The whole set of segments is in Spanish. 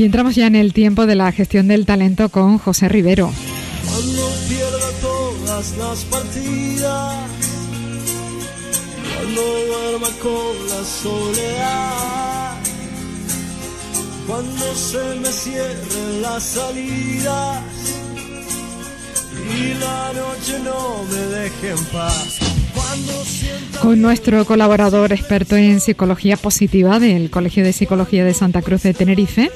Y entramos ya en el tiempo de la gestión del talento con José Rivero. Cuando pierda todas las partidas, cuando duerma con la soledad, cuando se me cierren las salidas y la noche no me deje en paz. Con nuestro colaborador experto en psicología positiva del Colegio de Psicología de Santa Cruz de Tenerife,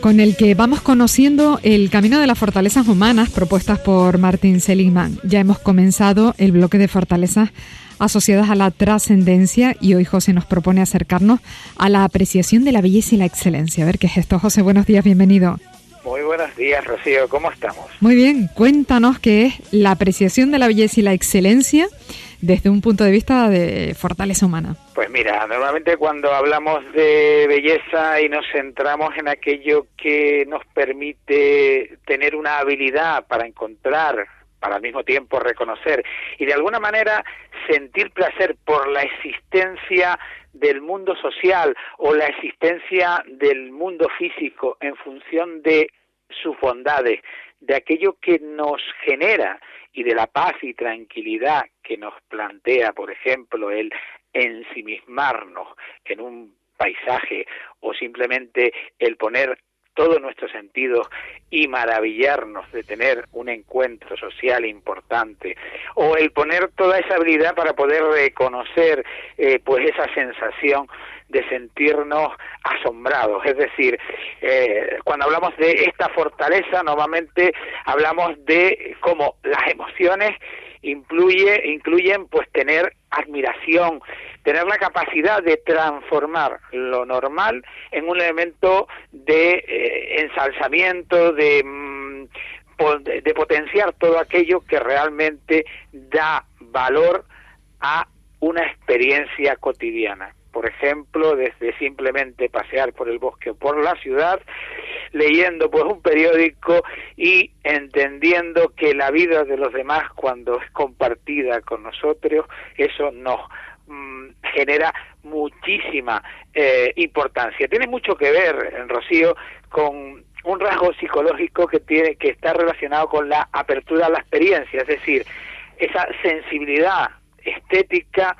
con el que vamos conociendo el camino de las fortalezas humanas propuestas por Martin Seligman. Ya hemos comenzado el bloque de fortalezas asociadas a la trascendencia y hoy José nos propone acercarnos a la apreciación de la belleza y la excelencia. A ver qué es esto. José, buenos días, bienvenido. Muy buenos días, Rocío, ¿cómo estamos? Muy bien, cuéntanos qué es la apreciación de la belleza y la excelencia desde un punto de vista de fortaleza humana? Pues mira, normalmente cuando hablamos de belleza y nos centramos en aquello que nos permite tener una habilidad para encontrar, para al mismo tiempo reconocer y de alguna manera sentir placer por la existencia del mundo social o la existencia del mundo físico en función de sus bondades, de aquello que nos genera y de la paz y tranquilidad que nos plantea, por ejemplo, el ensimismarnos en un paisaje o simplemente el poner todos nuestros sentidos y maravillarnos de tener un encuentro social importante o el poner toda esa habilidad para poder reconocer eh, pues esa sensación de sentirnos asombrados. Es decir, eh, cuando hablamos de esta fortaleza, normalmente hablamos de cómo las emociones incluye, incluyen pues tener admiración, tener la capacidad de transformar lo normal en un elemento de eh, ensalzamiento, de, mm, de potenciar todo aquello que realmente da valor a una experiencia cotidiana por ejemplo, desde simplemente pasear por el bosque o por la ciudad, leyendo pues un periódico y entendiendo que la vida de los demás cuando es compartida con nosotros, eso nos mm, genera muchísima eh, importancia. Tiene mucho que ver, Rocío, con un rasgo psicológico que tiene que está relacionado con la apertura a la experiencia, es decir, esa sensibilidad estética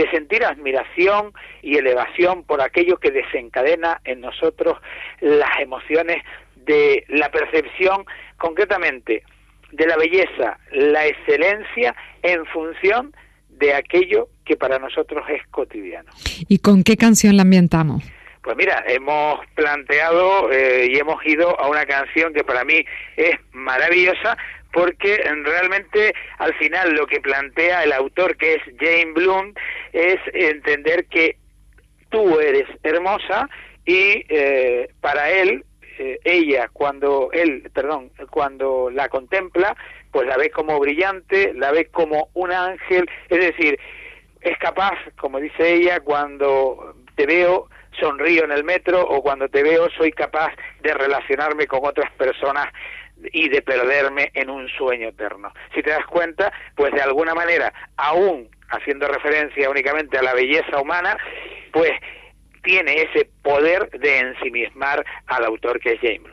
de sentir admiración y elevación por aquello que desencadena en nosotros las emociones de la percepción, concretamente de la belleza, la excelencia en función de aquello que para nosotros es cotidiano. ¿Y con qué canción la ambientamos? Pues mira, hemos planteado eh, y hemos ido a una canción que para mí es maravillosa porque realmente al final lo que plantea el autor que es Jane Bloom es entender que tú eres hermosa y eh, para él eh, ella cuando él perdón cuando la contempla pues la ve como brillante la ve como un ángel es decir es capaz como dice ella cuando te veo sonrío en el metro o cuando te veo soy capaz de relacionarme con otras personas y de perderme en un sueño eterno. Si te das cuenta, pues de alguna manera, aún haciendo referencia únicamente a la belleza humana, pues tiene ese poder de ensimismar al autor que es James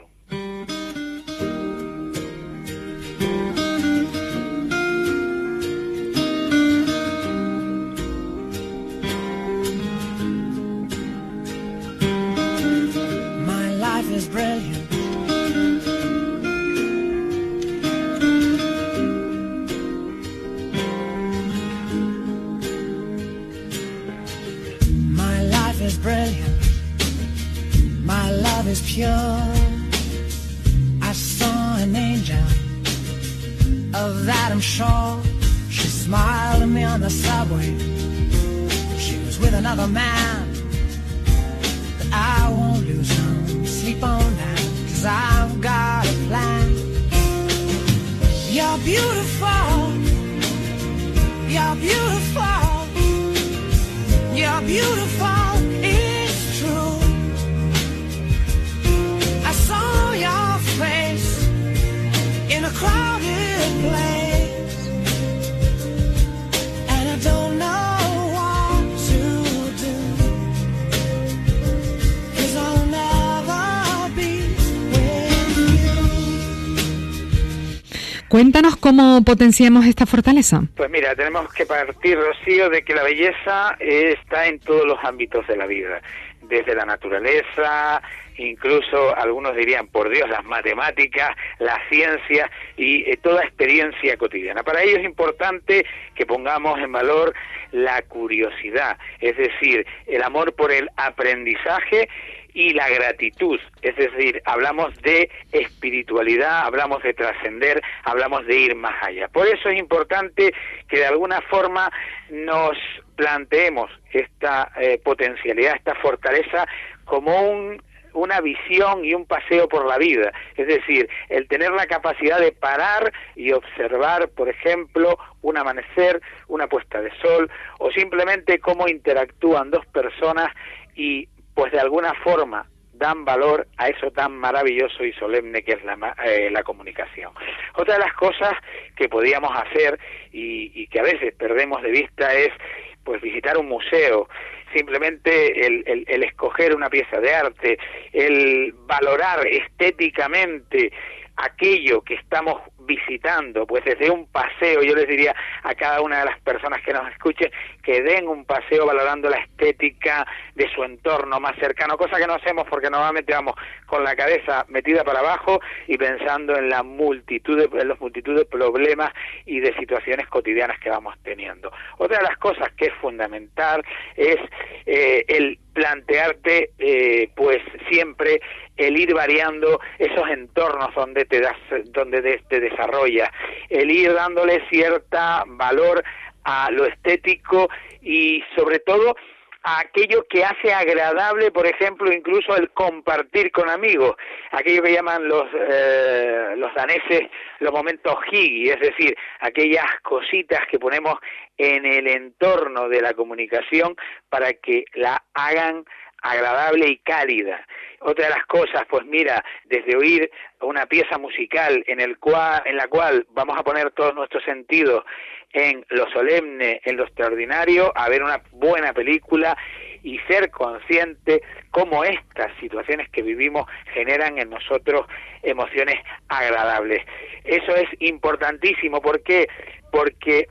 pure. I saw an angel. Of that I'm sure. She smiled at me on the subway. She was with another man. But I won't lose Cuéntanos cómo potenciamos esta fortaleza. Pues mira, tenemos que partir, Rocío, de que la belleza está en todos los ámbitos de la vida, desde la naturaleza, incluso algunos dirían, por Dios, las matemáticas, la ciencia y eh, toda experiencia cotidiana. Para ello es importante que pongamos en valor la curiosidad, es decir, el amor por el aprendizaje y la gratitud, es decir, hablamos de espiritualidad, hablamos de trascender, hablamos de ir más allá. Por eso es importante que de alguna forma nos planteemos esta eh, potencialidad, esta fortaleza como un una visión y un paseo por la vida, es decir, el tener la capacidad de parar y observar, por ejemplo, un amanecer, una puesta de sol, o simplemente cómo interactúan dos personas y pues de alguna forma dan valor a eso tan maravilloso y solemne que es la, eh, la comunicación. Otra de las cosas que podíamos hacer y, y, que a veces perdemos de vista es pues visitar un museo, simplemente el, el, escoger una pieza de arte, el valorar estéticamente aquello que estamos visitando, pues desde un paseo, yo les diría a cada una de las personas que nos escuchen que den un paseo valorando la estética de su entorno más cercano, cosa que no hacemos porque normalmente vamos con la cabeza metida para abajo y pensando en la multitud de, en los multitud de problemas y de situaciones cotidianas que vamos teniendo. Otra de las cosas que es fundamental es eh, el plantearte eh, pues siempre el ir variando esos entornos donde te das donde te desarrolla. El ir dándole cierta valor a lo estético y sobre todo a aquello que hace agradable, por ejemplo, incluso el compartir con amigos, aquello que llaman los, eh, los daneses los momentos higi, es decir, aquellas cositas que ponemos en el entorno de la comunicación para que la hagan agradable y cálida. Otra de las cosas, pues mira, desde oír una pieza musical en, el cual, en la cual vamos a poner todos nuestros sentidos en lo solemne, en lo extraordinario, a ver una buena película y ser consciente cómo estas situaciones que vivimos generan en nosotros emociones agradables. Eso es importantísimo, ¿por qué? Porque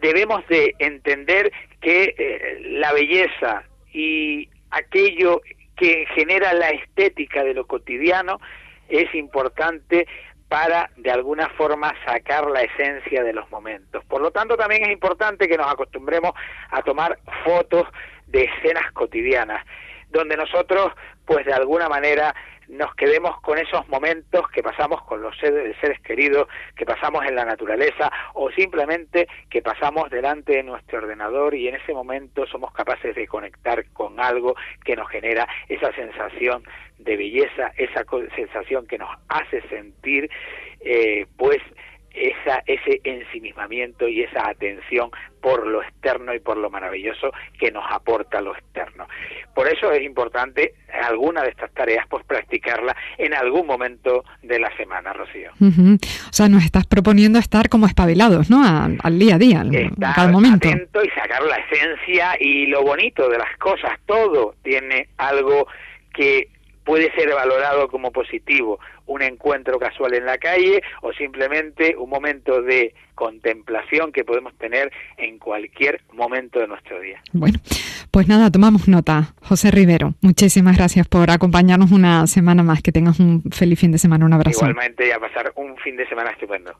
debemos de entender que eh, la belleza y aquello que genera la estética de lo cotidiano es importante para de alguna forma sacar la esencia de los momentos. Por lo tanto, también es importante que nos acostumbremos a tomar fotos de escenas cotidianas, donde nosotros, pues de alguna manera, nos quedemos con esos momentos que pasamos con los seres, queridos, que pasamos en la naturaleza o simplemente que pasamos delante de nuestro ordenador y en ese momento somos capaces de conectar con algo que nos genera esa sensación de belleza, esa sensación que nos hace sentir eh, pues esa, ese ensimismamiento y esa atención por lo externo y por lo maravilloso que nos aporta lo externo. Por eso es importante alguna de estas tareas, pues practicarla en algún momento de la semana, Rocío. O sea, nos estás proponiendo estar como espabilados, ¿no? al día a día, en cada momento. atento y sacar la esencia y lo bonito de las cosas. Todo tiene algo que puede ser valorado como positivo un encuentro casual en la calle o simplemente un momento de contemplación que podemos tener en cualquier momento de nuestro día. Bueno, pues nada, tomamos nota. José Rivero, muchísimas gracias por acompañarnos una semana más. Que tengas un feliz fin de semana. Un abrazo. Igualmente, y a pasar un fin de semana estupendo.